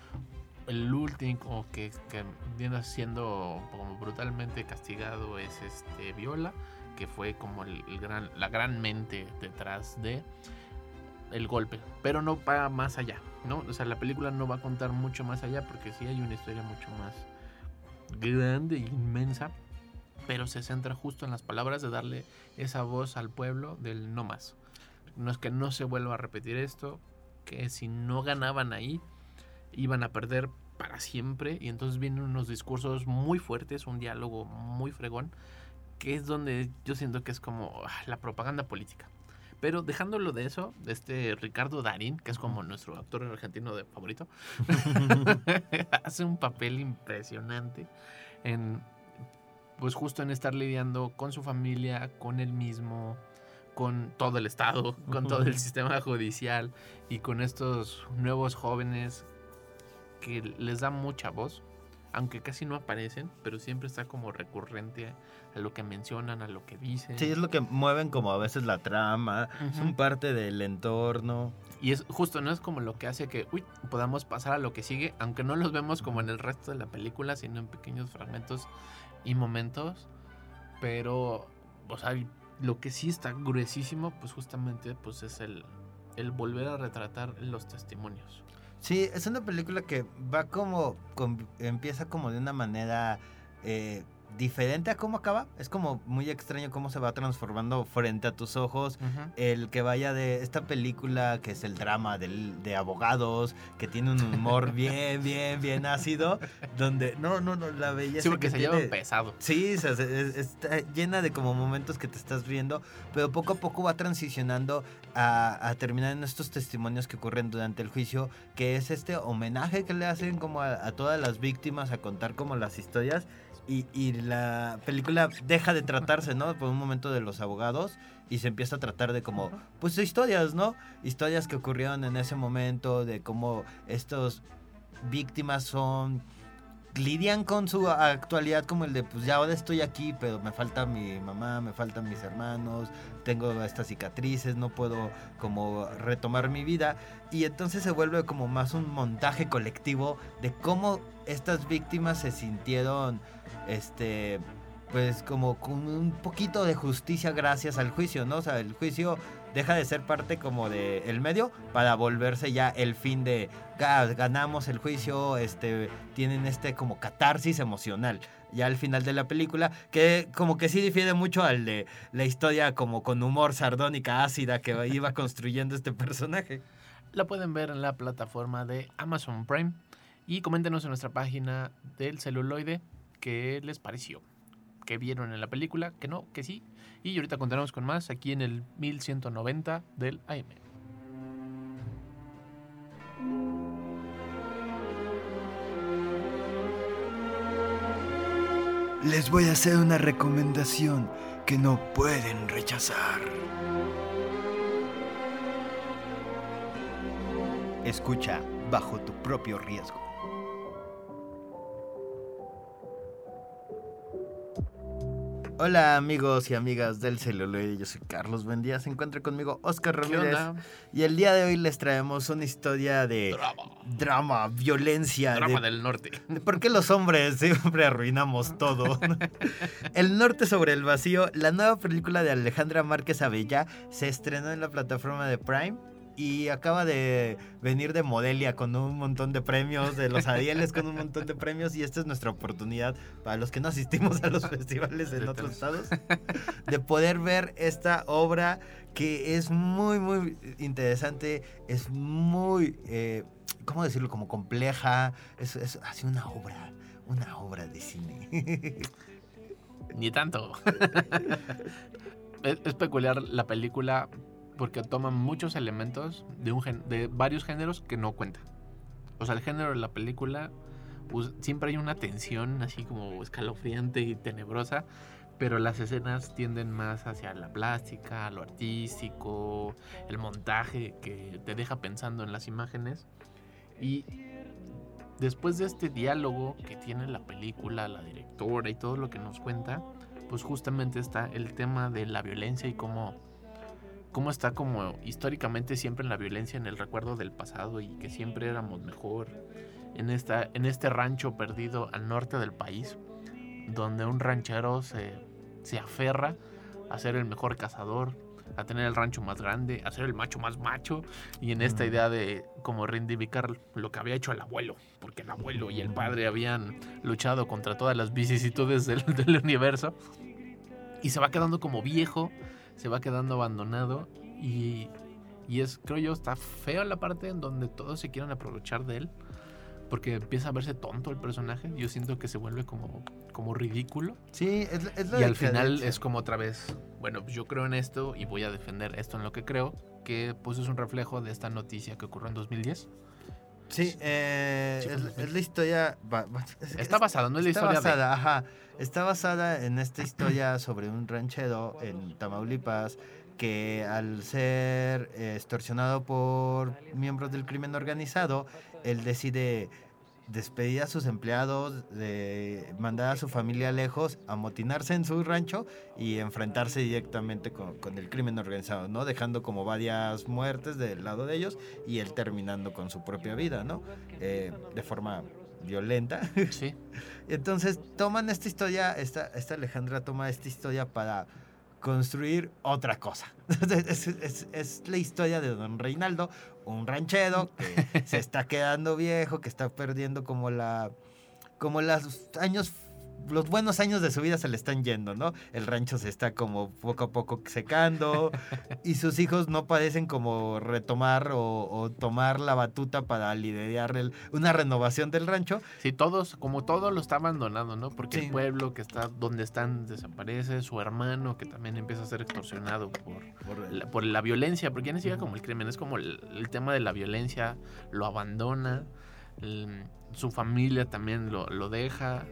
Speaker 7: El último que, que viene siendo como brutalmente castigado es este Viola, que fue como el, el gran, la gran mente detrás de el golpe, pero no va más allá, ¿no? O sea, la película no va a contar mucho más allá porque sí hay una historia mucho más grande e inmensa, pero se centra justo en las palabras de darle esa voz al pueblo del no más. No es que no se vuelva a repetir esto, que si no ganaban ahí, iban a perder para siempre y entonces vienen unos discursos muy fuertes, un diálogo muy fregón, que es donde yo siento que es como ah, la propaganda política. Pero dejándolo de eso, de este Ricardo Darín, que es como nuestro actor argentino de favorito, hace un papel impresionante en, pues justo en estar lidiando con su familia, con él mismo, con todo el Estado, con todo el sistema judicial y con estos nuevos jóvenes que les da mucha voz, aunque casi no aparecen, pero siempre está como recurrente a lo que mencionan, a lo que dicen.
Speaker 8: Sí, es lo que mueven como a veces la trama, son
Speaker 7: Ujú.
Speaker 8: parte del entorno.
Speaker 7: Y es justo, no es como lo que hace que uy, podamos pasar a lo que sigue, aunque no los vemos como en el resto de la película, sino en pequeños fragmentos y momentos. Pero, o sea, lo que sí está gruesísimo, pues justamente pues es el, el volver a retratar los testimonios.
Speaker 8: Sí, es una película que va como, con- empieza como de una manera eh, diferente a cómo acaba. Es como muy extraño cómo se va transformando frente a tus ojos. El que vaya de esta película que es el drama del- de abogados, que tiene un humor bien, bien, bien ácido, donde no, no, no, la belleza
Speaker 7: Sí, porque
Speaker 8: que
Speaker 7: se
Speaker 8: tiene-
Speaker 7: llevan pesado.
Speaker 8: Sí, o sea, se- es- está llena de como momentos que te estás riendo, pero poco a poco va transicionando a, a terminar en estos testimonios que ocurren durante el juicio, que es este homenaje que le hacen como a, a todas las víctimas, a contar como las historias, y, y la película deja de tratarse, ¿no? Por un momento de los abogados y se empieza a tratar de como, pues historias, ¿no? Historias que ocurrieron en ese momento, de cómo estos víctimas son lidian con su actualidad como el de pues ya ahora estoy aquí pero me falta mi mamá me faltan mis hermanos tengo estas cicatrices no puedo como retomar mi vida y entonces se vuelve como más un montaje colectivo de cómo estas víctimas se sintieron este pues como con un poquito de justicia gracias al juicio no o sea el juicio deja de ser parte como de el medio para volverse ya el fin de "Ga- ganamos el juicio, este tienen este como catarsis emocional ya al final de la película que como que sí difiere mucho al de la historia como con humor sardónica ácida que iba construyendo este personaje.
Speaker 7: La pueden ver en la plataforma de Amazon Prime. Y coméntenos en nuestra página del celuloide qué les pareció, qué vieron en la película, que no, que sí. Y ahorita continuamos con más aquí en el 1190 del AM.
Speaker 8: les voy a hacer una recomendación que no pueden rechazar. Escucha bajo tu propio riesgo. Hola amigos y amigas del celuloide, yo soy Carlos Bendía, se encuentra conmigo Oscar
Speaker 7: ¿Qué
Speaker 8: Ramírez y el día de hoy les traemos una historia de
Speaker 7: Drama.
Speaker 8: drama, violencia,
Speaker 7: Drama
Speaker 8: de
Speaker 7: del norte.
Speaker 8: ¿Por qué los hombres siempre arruinamos todo? el norte sobre el vacío, la nueva película de Alejandra Márquez Abella se estrenó en la plataforma de Prime y acaba de venir de Modelia con un montón de premios, de los Arieles con un montón de premios y esta es nuestra oportunidad para los que no asistimos a los festivales en otros estados de poder ver esta obra que es muy muy interesante, es muy eh, ¿cómo decirlo? Como compleja. Es, es así una obra, una obra de cine.
Speaker 7: Ni tanto. es, es peculiar la película porque toma muchos elementos de, un gen- de varios géneros que no cuentan. O sea, el género de la película us- siempre hay una tensión así como escalofriante y tenebrosa, pero las escenas tienden más hacia la plástica, lo artístico, el montaje que te deja pensando en las imágenes. Y después de este diálogo que tiene la película, la directora y todo lo que nos cuenta, pues justamente está el tema de la violencia y cómo, cómo está como históricamente siempre en la violencia en el recuerdo del pasado y que siempre éramos mejor en, esta, en este rancho perdido al norte del país, donde un ranchero se, se aferra a ser el mejor cazador, a tener el rancho más grande, a ser el macho más macho y en esta idea de como reivindicar lo que había hecho el abuelo, porque el abuelo y el padre habían luchado contra todas las vicisitudes del, del universo y se va quedando como viejo, se va quedando abandonado y, y es, creo yo, está feo la parte en donde todos se quieren aprovechar de él. Porque empieza a verse tonto el personaje. Yo siento que se vuelve como, como ridículo.
Speaker 8: Sí, es, es la
Speaker 7: Y al final es como otra vez, bueno, pues yo creo en esto y voy a defender esto en lo que creo, que pues es un reflejo de esta noticia que ocurrió en 2010.
Speaker 8: Sí, eh,
Speaker 7: Sí,
Speaker 8: es, es la historia...
Speaker 7: Está
Speaker 8: es-
Speaker 7: basado, no es la
Speaker 8: está
Speaker 7: historia de...
Speaker 8: basada, ajá. Está basada en esta historia sobre un ranchero en Tamaulipas que al ser eh, extorsionado por miembros del crimen organizado, él decide despedir a sus empleados, de mandar a su familia lejos, amotinarse en su rancho y enfrentarse directamente con, con el crimen organizado, ¿no? Dejando como varias muertes del lado de ellos y él terminando con su propia vida, ¿no? Eh, de forma violenta.
Speaker 7: Sí,
Speaker 8: Entonces toman esta historia, esta, esta Alejandra toma esta historia para construir otra cosa. es, es- es la historia de don Reinaldo, un ranchero que se está quedando viejo, que está perdiendo como la como los años los buenos años de su vida se le están yendo, ¿no? El rancho se está como poco a poco secando y sus hijos no parecen como retomar o, o tomar la batuta para liderar el- una renovación del rancho.
Speaker 7: sí, todos, como todo lo está abandonado, ¿no? Porque
Speaker 8: Sí.
Speaker 7: el pueblo que está donde están desaparece, su hermano que también empieza a ser extorsionado por,
Speaker 8: Por-
Speaker 7: la, por la violencia, porque ya ni siquiera como el crimen, es como el, el tema de la violencia, lo abandona, el- su familia también lo, lo deja,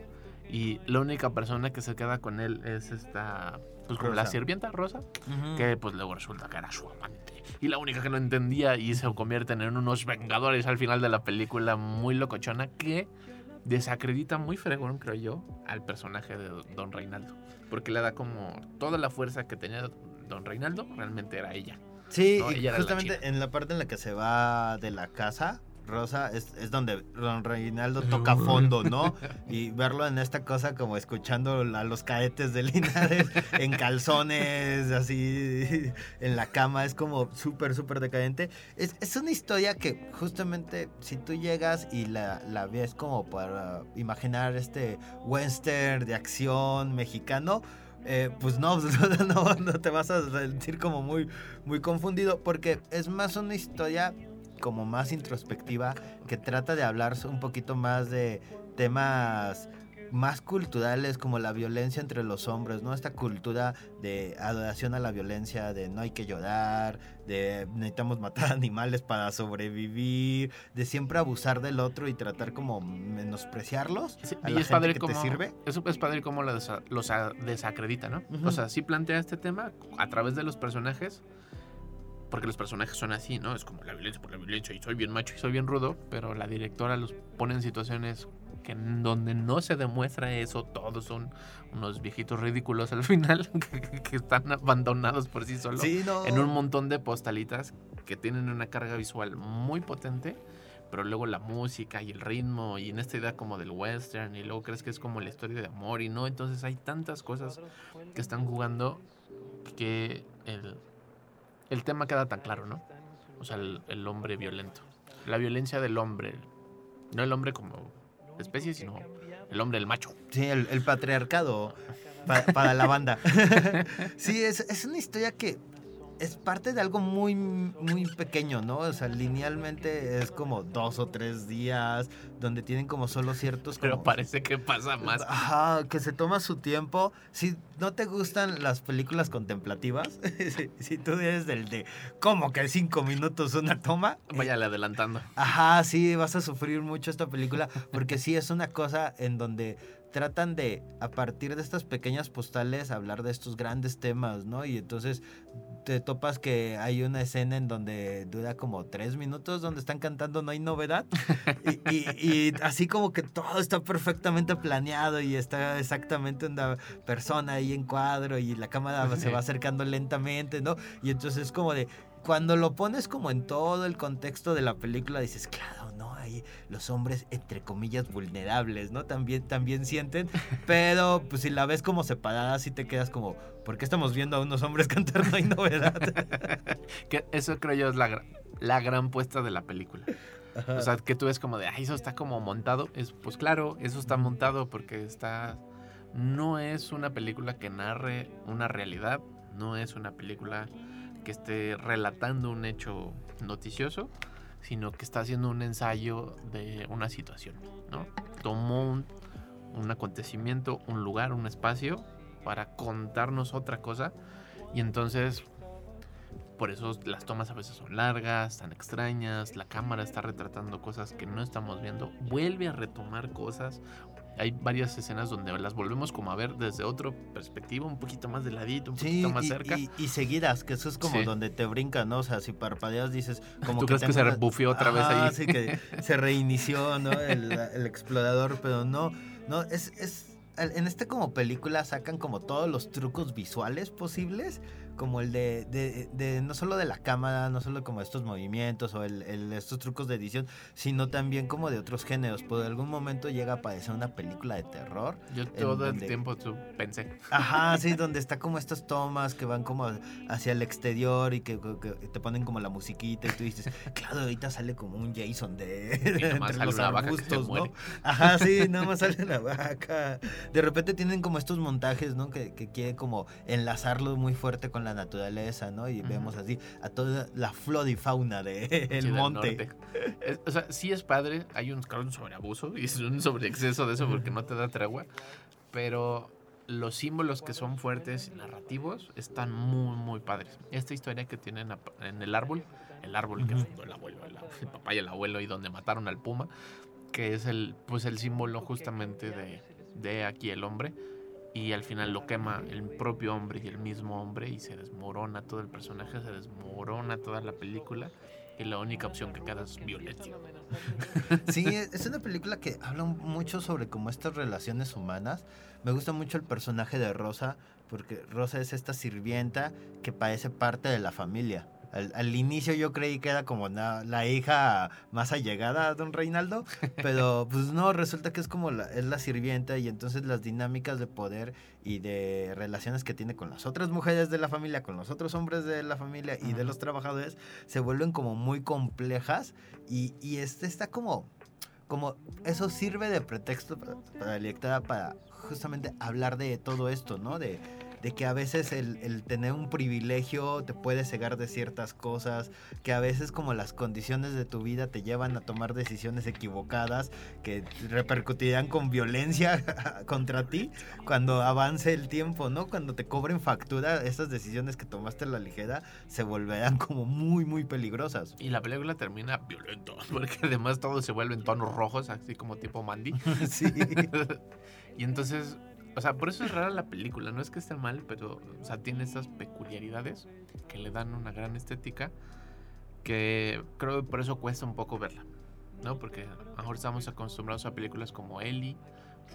Speaker 7: y la única persona que se queda con él es esta, pues como la sirvienta Rosa,
Speaker 8: Ujú.
Speaker 7: que pues luego resulta que era su amante, y la única que no entendía y se convierten en unos vengadores al final de la película muy locochona que desacredita muy fregón, creo yo, al personaje de Don Reinaldo, porque le da como toda la fuerza que tenía Don Reinaldo, realmente era ella.
Speaker 8: Sí,
Speaker 7: No,
Speaker 8: y
Speaker 7: ella la
Speaker 8: justamente
Speaker 7: china.
Speaker 8: en la parte en la que se va de la casa, Rosa, es, es donde Don Reinaldo toca fondo, ¿no? Y verlo en esta cosa como escuchando a los cadetes de Linares en calzones, así en la cama, es como súper, súper decadente. Es, es una historia que justamente si tú llegas y la, la ves como para imaginar este western de acción mexicano, eh, pues no, no, no te vas a sentir como muy, muy confundido porque es más una historia como más introspectiva que trata de hablar un poquito más de temas más culturales como la violencia entre los hombres, ¿no? Esta cultura de adoración a la violencia, de no hay que llorar, de necesitamos matar animales para sobrevivir, de siempre abusar del otro y tratar como menospreciarlos
Speaker 7: Sí,
Speaker 8: a
Speaker 7: y
Speaker 8: la
Speaker 7: es
Speaker 8: gente
Speaker 7: padre
Speaker 8: que
Speaker 7: como,
Speaker 8: te sirve.
Speaker 7: Eso es padre desa- los a- desacredita, ¿no? O sea, sí plantea este tema a través de los personajes, porque los personajes son así, ¿no? Es como la violencia por la violencia y soy bien macho y soy bien rudo, pero la directora los pone en situaciones que en donde no se demuestra eso, todos son unos viejitos ridículos al final que, que están abandonados por sí solos
Speaker 8: Sí, no.
Speaker 7: en un montón de postalitas que tienen una carga visual muy potente, pero luego la música y el ritmo y en esta idea como del western y luego crees que es como la historia de amor y no, entonces hay tantas cosas que están jugando que el, el tema queda tan claro, ¿no? O sea, el, hombre violento, la violencia del hombre, no el hombre como especie, sino el hombre, el macho.
Speaker 8: Sí, el, patriarcado pa- para la banda. sí, es, es una historia que es parte de algo muy, muy pequeño, ¿no? O sea, linealmente es como dos o tres días, donde tienen como solo ciertos...
Speaker 7: Pero parece que pasa más.
Speaker 8: Ajá, que se toma su tiempo. Si no te gustan las películas contemplativas, si, si tú eres del de, ¿cómo que cinco minutos una toma?
Speaker 7: Váyale adelantando.
Speaker 8: Ajá, sí, vas a sufrir mucho esta película porque sí es una cosa en donde tratan de, a partir de estas pequeñas postales, hablar de estos grandes temas, ¿no? Y entonces te topas que hay una escena en donde dura como tres minutos donde están cantando No hay novedad y, y- y así como que todo está perfectamente planeado y está exactamente una persona ahí en cuadro y la cámara se va acercando lentamente, ¿no? Y entonces es como de, cuando lo pones como en todo el contexto de la película, dices, claro, ¿no? Ahí los hombres, entre comillas, vulnerables, ¿no? También, también sienten, pero pues si la ves como separada, sí te quedas como, ¿por qué estamos viendo a unos hombres cantar No hay novedad?
Speaker 7: Que eso creo yo es la, la gran puesta de la película. O sea, que tú ves como de, ay, eso está como montado. Es, pues claro, eso está montado porque está... No es una película que narre una realidad, no es una película que esté relatando un hecho noticioso, sino que está haciendo un ensayo de una situación, ¿no? Tomó un, un acontecimiento, un lugar, un espacio para contarnos otra cosa y entonces por eso las tomas a veces son largas, tan extrañas, la cámara está retratando cosas que no estamos viendo, vuelve a retomar cosas. Hay varias escenas donde las volvemos como a ver desde otra perspectiva, un poquito más de ladito, un
Speaker 8: Sí,
Speaker 7: poquito más
Speaker 8: y,
Speaker 7: cerca.
Speaker 8: y- y seguidas, que eso es como
Speaker 7: Sí.
Speaker 8: donde te brinca, ¿no? O sea, si parpadeas dices como
Speaker 7: ¿Tú crees que se
Speaker 8: una-
Speaker 7: bufeó otra vez ahí?
Speaker 8: sí, que se reinició, ¿no? El, el explorador, pero no, no, es, es, en este como película sacan como todos los trucos visuales posibles, como el de, de, de- no solo de la cámara, no solo como estos movimientos o el, el- estos trucos de edición, sino también como de otros géneros. Por algún momento llega a aparecer una película de terror.
Speaker 7: Yo todo el tiempo tú pensé.
Speaker 8: Ajá, sí, donde está como estas tomas que van como hacia el exterior y que, que te ponen como la musiquita y tú dices, claro, ahorita sale como un Jason de,
Speaker 7: Y
Speaker 8: entre
Speaker 7: sale
Speaker 8: los
Speaker 7: una vaca que se
Speaker 8: arbustos, ¿no? Ajá, sí, nada más sale la vaca. De repente tienen como estos montajes, ¿no? Que, que quiere como enlazarlo muy fuerte con la naturaleza, ¿no? Y
Speaker 7: Ujú.
Speaker 8: vemos así a toda la flora y fauna del
Speaker 7: Sí,
Speaker 8: el monte.
Speaker 7: Es- o sea, sí es padre, hay un, claro, un sobreabuso y es un sobreexceso de eso porque no te da tregua, pero los símbolos que son fuertes y narrativos están muy, muy padres. Esta historia que tienen en el árbol, el árbol que fundó el abuelo, el, el papá y el abuelo y donde mataron al puma, que es el, pues el símbolo justamente de, de aquí el hombre. Y al final lo quema el propio hombre y el mismo hombre y se desmorona todo el personaje, se desmorona toda la película y la única opción que queda es violencia.
Speaker 8: Sí, es una película que habla mucho sobre como estas relaciones humanas. Me gusta mucho el personaje de Rosa, porque Rosa es esta sirvienta que parece parte de la familia. Al, al inicio yo creí que era como la hija más allegada a don Reinaldo, pero pues no, resulta que es como la, es la sirvienta y entonces las dinámicas de poder y de relaciones que tiene con las otras mujeres de la familia, con los otros hombres de la familia y de los trabajadores se vuelven como muy complejas y, y este está como como eso sirve de pretexto para, para para justamente hablar de todo esto, ¿no? De, de que a veces el, el tener un privilegio te puede cegar de ciertas cosas, que a veces como las condiciones de tu vida te llevan a tomar decisiones equivocadas que repercutirán con violencia contra ti cuando avance el tiempo, ¿no? Cuando te cobren factura, esas decisiones que tomaste a la ligera se volverán como muy, muy peligrosas.
Speaker 7: Y la película termina violento, porque además todo se vuelve en tonos rojos, así como tipo Mandy.
Speaker 8: sí.
Speaker 7: y entonces, o sea, por eso es rara la película, no es que esté mal, pero, o sea, tiene estas peculiaridades que le dan una gran estética, que creo que por eso cuesta un poco verla, ¿no? Porque a lo mejor estamos acostumbrados a películas como Ellie,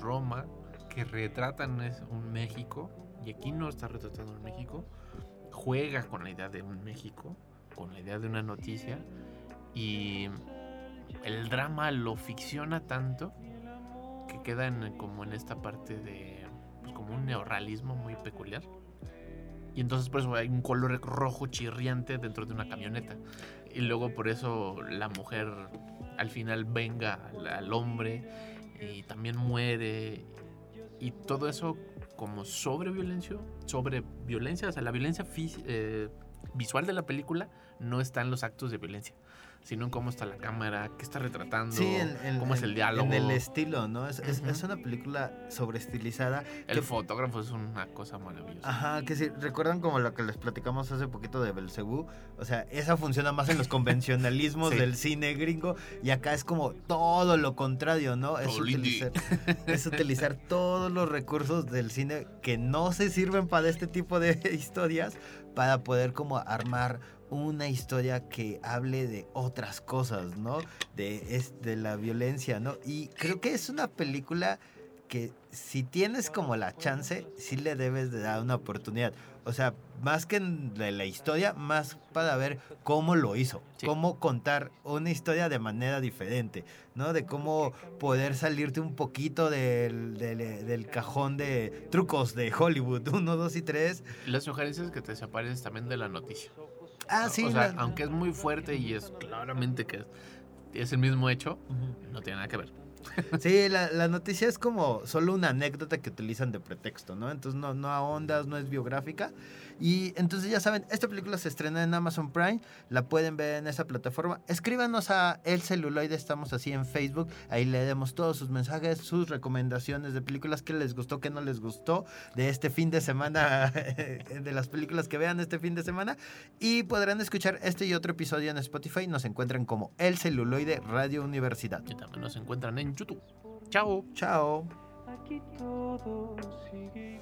Speaker 7: Roma, que retratan un México, y aquí no está retratando un México, juega con la idea de un México, con la idea de una noticia, y el drama lo ficciona tanto que queda en, como en esta parte de pues, como un neorrealismo muy peculiar. Y entonces por eso hay un color rojo chirriante dentro de una camioneta. Y luego por eso la mujer al final venga al, al hombre y también muere. Y todo eso como sobre violencia, sobre violencia, o sea, la violencia eh, visual de la película no está en los actos de violencia, sino en cómo está la cámara, qué está retratando,
Speaker 8: Sí, en, en-
Speaker 7: cómo es el diálogo.
Speaker 8: En el estilo, ¿no? Es, es- es una película sobreestilizada.
Speaker 7: El
Speaker 8: que-
Speaker 7: fotógrafo es una cosa maravillosa.
Speaker 8: Ajá, que si recuerdan como lo que les platicamos hace poquito de Belcebú, o sea, esa funciona más en los convencionalismos
Speaker 7: Sí.
Speaker 8: del cine gringo y acá es como todo lo contrario, ¿no? Es utilizar, es utilizar todos los recursos del cine que no se sirven para este tipo de historias para poder como armar una historia que hable de otras cosas, ¿no? De, es, de la violencia, ¿no? Y creo que es una película que si tienes como la chance, sí le debes de dar una oportunidad. O sea, más que en la, historia, más para ver cómo lo hizo,
Speaker 7: Sí.
Speaker 8: cómo contar una historia de manera diferente, ¿no? De cómo poder salirte un poquito del, del, del cajón de trucos de Hollywood, 1, 2 y 3.
Speaker 7: Y Las sugerencias que te desapareces también de la noticia.
Speaker 8: Ah, sí.
Speaker 7: o sea,
Speaker 8: la-
Speaker 7: aunque es muy fuerte y es claramente que es el mismo hecho, no tiene nada que ver.
Speaker 8: Sí, la, la noticia es como solo una anécdota que utilizan de pretexto, ¿no? Entonces no, no ahondas, no es biográfica. Y entonces ya saben, esta película se estrena en Amazon Prime, la pueden ver en esa plataforma. Escríbanos a El Celuloide, estamos así en Facebook, ahí leemos todos sus mensajes, sus recomendaciones de películas que les gustó, que no les gustó, de este fin de semana, de las películas que vean este fin de semana. Y podrán escuchar este y otro episodio en Spotify, nos encuentran como El Celuloide Radio Universidad.
Speaker 7: Y también nos encuentran en YouTube. Chao.
Speaker 8: Chao.
Speaker 9: Aquí todo sigue